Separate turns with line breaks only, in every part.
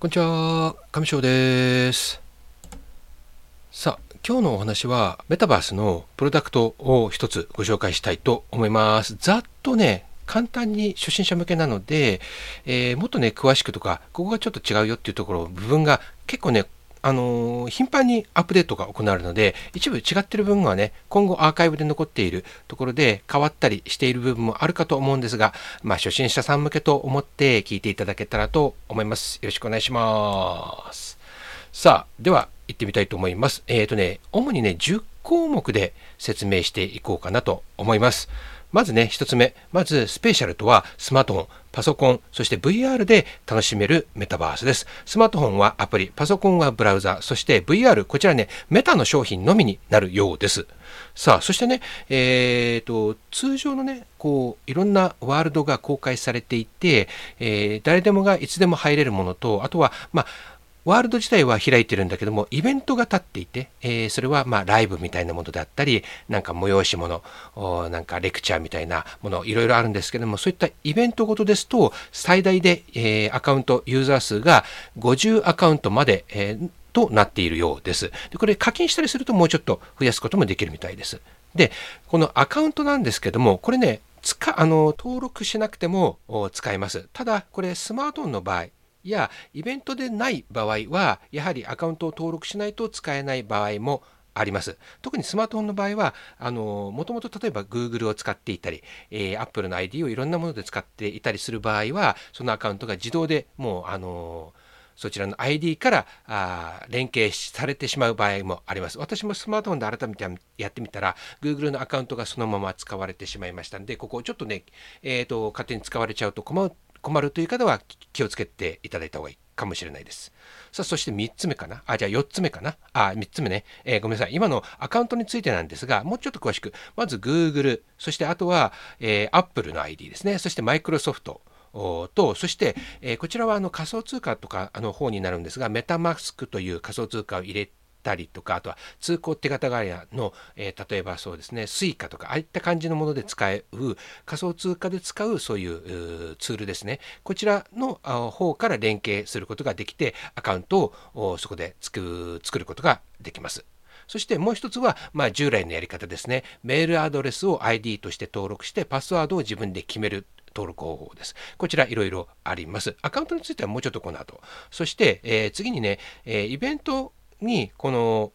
こんにちは、上翔です。さあ、今日のお話は、メタバースのプロダクトを一つご紹介したいと思います。ざっとね、簡単に初心者向けなので、えーもっとね、詳しくとか、ここがちょっと違うよっていうところ、部分が結構ね、あのー頻繁にアップデートが行われるので、一部違ってる部分はね、今後アーカイブで残っているところで変わったりしている部分もあるかと思うんですが、まあ、初心者さん向けと思って聞いていただけたらと思います。よろしくお願いします。さあ、では行ってみたいと思います。えっ、とね、主にね、10項目で説明していこうかなと思います。まずね、一つ目。まず、スペシャルとはスマートフォン、パソコン、そして VR で楽しめるメタバースです。スマートフォンはアプリ、パソコンはブラウザ、そして VR、こちらね、メタの商品のみになるようです。さあ、そしてね、えーと、通常のね、こう、いろんなワールドが公開されていて、えー誰でもがいつでも入れるものと、あとは、まあ、ワールド自体は開いてるんだけども、イベントが立っていて、えーそれはまライブみたいなものであったり、なんか催し物、なんかレクチャーみたいなもの、いろいろあるんですけども、そういったイベントごとですと、最大で、えーアカウント、ユーザー数が50アカウントまで、えーとなっているようです。でこれ課金したりするともうちょっと増やすこともできるみたいです。で、このアカウントなんですけども、これね、つかあの登録しなくても使えます。ただ、これスマートフォンの場合、やイベントでない場合はやはりアカウントを登録しないと使えない場合もあります特にスマートフォンの場合はあのもともと例えば Google を使っていたり、えー、Apple の ID をいろんなもので使っていたりする場合はそのアカウントが自動でもうあのそちらの ID からあ連携されてしまう場合もあります。私もスマートフォンで改めてやってみたら、Google のアカウントがそのまま使われてしまいましたので、ここをちょっとね、えーと、勝手に使われちゃうと困る困るという方は気をつけていただいた方がいいかもしれないです。さあ、そして3つ目かな？あ、じゃあ4つ目かな？あ、3つ目ね。えーごめんなさい。今のアカウントについてなんですが、もうちょっと詳しく。まず Google、そしてあとは、えー Apple の ID ですね。そして Microsoft。とそして、えーこちらはあの仮想通貨とかの方になるんですが、メタマスクという仮想通貨を入れたりとか、あとは通行手形ガヤの、えー例えばそうですね、スイカとか、ああいった感じのもので使う、仮想通貨で使うそういううツールですね。こちらの方から連携することができて、アカウントをそこでつく作ることができます。そしてもう一つは、まあ、従来のやり方ですね。メールアドレスを ID として登録して、パスワードを自分で決める登録方法です。こちらいろいろあります。アカウントについてはもうちょっとこの後。そして、えー次にね、えーイベントにこの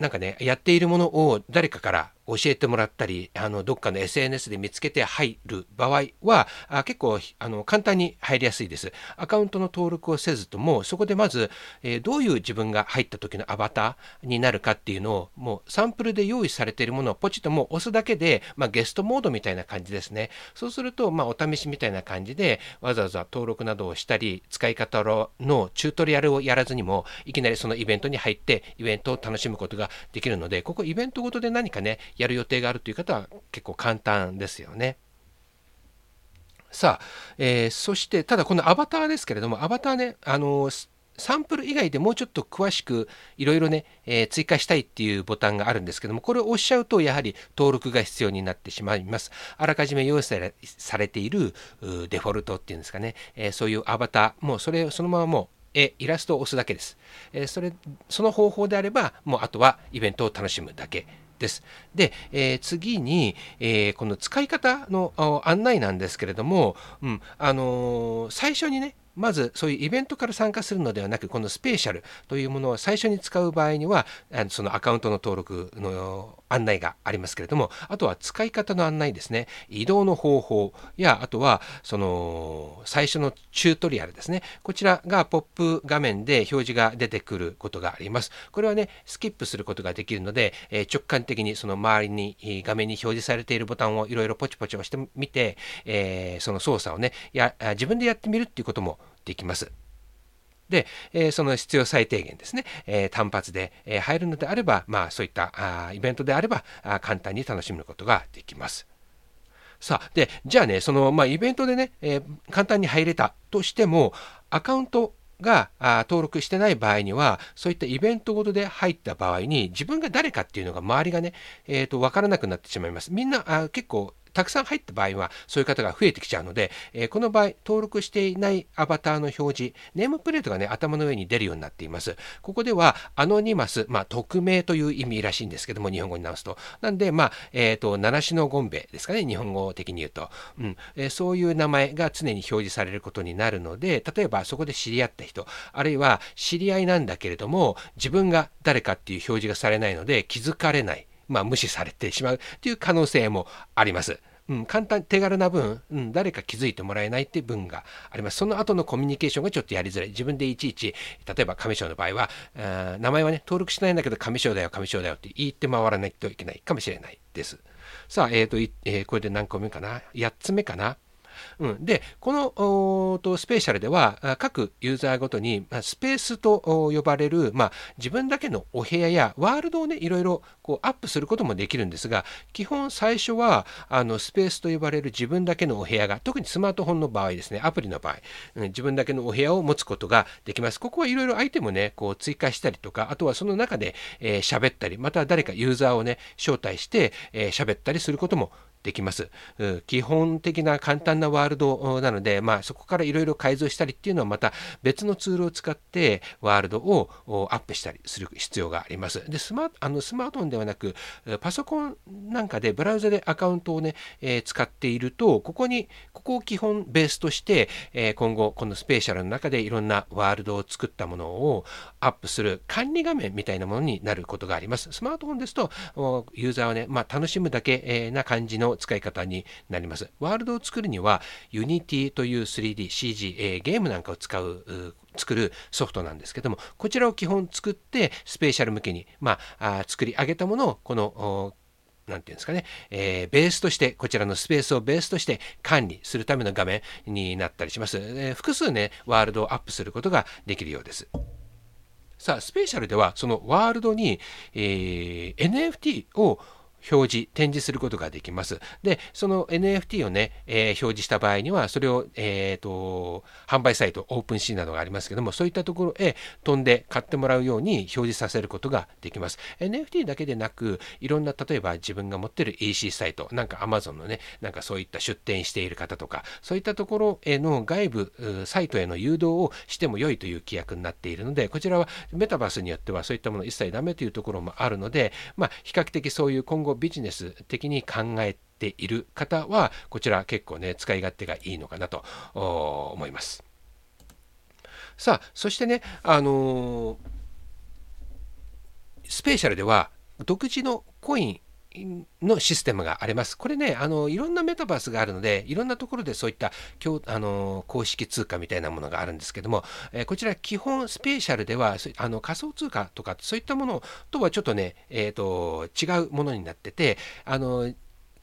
なんかね、やっているものを誰かから教えてもらったり、あのどっかの SNS で見つけて入る場合は、あ結構あの簡単に入りやすいです。アカウントの登録をせずとも、そこでまず、えーどういう自分が入った時のアバターになるかっていうのを、もうサンプルで用意されているものをポチッともう押すだけで、まあ、ゲストモードみたいな感じですね。そうすると、まあ、お試しみたいな感じで、わざわざ登録などをしたり、使い方のチュートリアルをやらずにも、いきなりそのイベントに入って、イベントを楽しむことができるので、ここイベントごとで何かね、やる予定があるという方は結構簡単ですよね。さあ、えーそして、ただこのアバターですけれども、アバターね、あのサンプル以外でもうちょっと詳しくいろいろね、えー追加したいっていうボタンがあるんですけども、これを押しちゃうと、やはり登録が必要になってしまいます。あらかじめ用意されされているデフォルトっていうんですかね、えーそういうアバター、もうそれそのままもう、えイラストを押すだけです。えそれその方法であれば、もうあとはイベントを楽しむだけです。で、えー次に、えーこの使い方の案内なんですけれども、うんあのー最初にね、まずそういうイベントから参加するのではなく、このスペシャルというものを最初に使う場合には、そのアカウントの登録の案内がありますけれども、あとは使い方の案内ですね、移動の方法や、あとはその最初のチュートリアルですね、こちらがポップ画面で表示が出てくることがあります。これはね、スキップすることができるので、え直感的にその周りに画面に表示されているボタンをいろいろポチポチ押してみて、えその操作をねや、自分でやってみるっていうこともできます。で、えその必要最低限ですね、え単発で、え入るのであれば、まあそういったあイベントであればあ簡単に楽しむことができます。さあ、で、じゃあね、その、まあ、イベントでね、えー簡単に入れたとしても、アカウントがあ登録してない場合には、そういったイベントごとで入った場合に、自分が誰かっていうのが周りがね、えー、と分からなくなってしまいます。みんなあ結構たくさん入った場合はそういう方が増えてきちゃうので、えー、この場合登録していないアバターの表示ネームプレートがね頭の上に出るようになっています。ここではアノニマス、まあ、匿名という意味らしいんですけども日本語に直すと。なんでまあえっ、ー、と七種のゴンベですかね日本語的に言うと、うん。えー、そういう名前が常に表示されることになるので例えばそこで知り合った人あるいは知り合いなんだけれども自分が誰かっていう表示がされないので気づかれない。まあ、無視されてしまうという可能性もあります。うん、簡単、手軽な分、うん、誰か気づいてもらえないっていう分があります。その後のコミュニケーションがちょっとやりづらい。自分でいちいち、例えば上昇の場合は、名前はね、登録しないんだけど上昇だよ、上昇だよって言って回らないといけないかもしれないです。さあ、えっ、ー、と、えー、これで何個目かな ?8 つ目かな？うん、で、このとスペーシャルでは、各ユーザーごとにまスペースと呼ばれる、まあ、自分だけのお部屋やワールドをね、いろいろこうアップすることもできるんですが、基本最初はあのスペースと呼ばれる自分だけのお部屋が、特にスマートフォンの場合ですね、アプリの場合、うん、自分だけのお部屋を持つことができます。ここはいろいろアイテムをね、こう追加したりとか、あとはその中で喋、えー、ったり、また誰かユーザーをね、招待して喋、えー、ったりすることもできます。基本的な簡単なワールドなので、まあ、そこからいろいろ改造したりっていうのはまた別のツールを使ってワールドをアップしたりする必要があります。でスマあのスマートフォンではなくパソコンなんかでブラウザでアカウントをね、えー、使っているとここにここを基本ベースとして、えー、今後このスペーシャルの中でいろんなワールドを作ったものをアップする管理画面みたいなものになることがあります。スマートフォンですとユーザーはね、まあ、楽しむだけな感じの使い方になります。ワールドを作るには Unity という 3DCG、えー、ゲームなんかを使う作るソフトなんですけどもこちらを基本作ってスペシャル向けに、まあ、作り上げたものをこのなんていうんですかね、えー、ベースとして、こちらのスペースをベースとして管理するための画面になったりします。えー、複数ね、ワールドをアップすることができるようです。さあ、スペシャルでは、そのワールドに、えー、NFT を表示、展示することができます。で、その NFT をね、えー、表示した場合には、それを、えーと、販売サイト、オープンシーンなどがありますけども、そういったところへ飛んで買ってもらうように表示させることができます。NFT だけでなく、いろんな、例えば自分が持ってる EC サイト、なんか Amazon のね、なんかそういった出店している方とか、そういったところへの外部サイトへの誘導をしても良いという規約になっているので、こちらはメタバースによってはそういったもの一切ダメというところもあるので、まあ、比較的そういう今後ビジネス的に考えている方はこちら結構ね使い勝手がいいのかなと思います。さあそしてねあのー、スペーシャルでは独自のコインのシステムがあります。これね、あのいろんなメタバースがあるので、いろんなところでそういったあの公式通貨みたいなものがあるんですけども、えー、こちら基本スペーシャルではあの仮想通貨とかそういったものとはちょっとね、えーと、違うものになってて、あの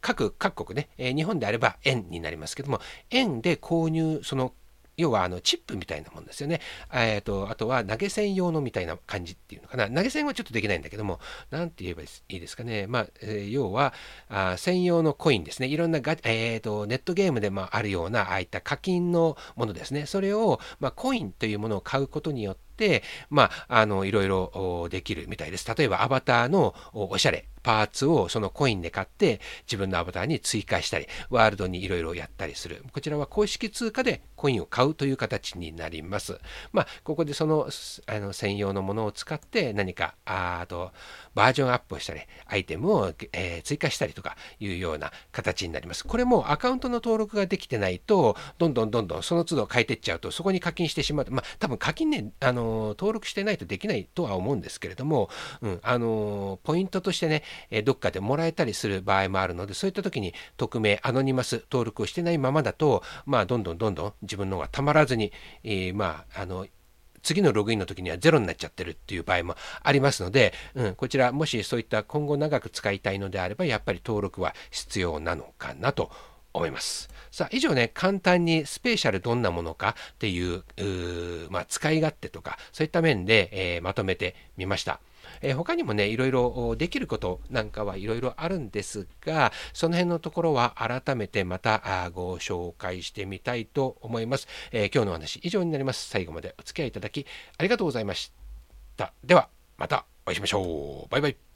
各各国ね、えー、日本であれば円になりますけども、円で購入、その要はあのチップみたいなもんですよね。えーと、あとは投げ銭用のみたいな感じっていうのかな。投げ銭はちょっとできないんだけども、なんて言えばいいですかね。まあ、えー、要はあ専用のコインですね。いろんなガ、えーと、ネットゲームでもあるような、ああいった課金のものですね。それを、まあ、コインというものを買うことによって、まあ、あのいろいろできるみたいです。例えばアバターのおしゃれ、パーツをそのコインで買って自分のアバターに追加したり、ワールドにいろいろやったりする。こちらは公式通貨でコインを買うという形になります。まあ、ここでそのあの専用のものを使って何か、あとバージョンアップをしたり、アイテムを、えー、追加したりとかいうような形になります。これもアカウントの登録ができてないと、どんどんどんどんその都度変えてっちゃうと、そこに課金してしまう。まあ、多分課金ね、あの登録してないとできないとは思うんですけれども、うん、あのポイントとしてね、えどっかでもらえたりする場合もあるので、そういった時に匿名、アノニマス登録をしてないままだと、まあ、どんどんどんどん自分の方がたまらずに、えー、まあ、あの、次のログインの時にはゼロになっちゃってるっていう場合もありますので、うん、こちらもしそういった今後長く使いたいのであれば、やっぱり登録は必要なのかなと思います。さあ、以上ね、簡単にスペーシャルどんなものかっていうまあ、使い勝手とか、そういった面で、えー、まとめてみました。えー、他にもね、いろいろできることなんかはいろいろあるんですが、その辺のところは改めてまたご紹介してみたいと思います。えー、今日の話以上になります。最後までお付き合いいただきありがとうございました。では、またお会いしましょう。バイバイ。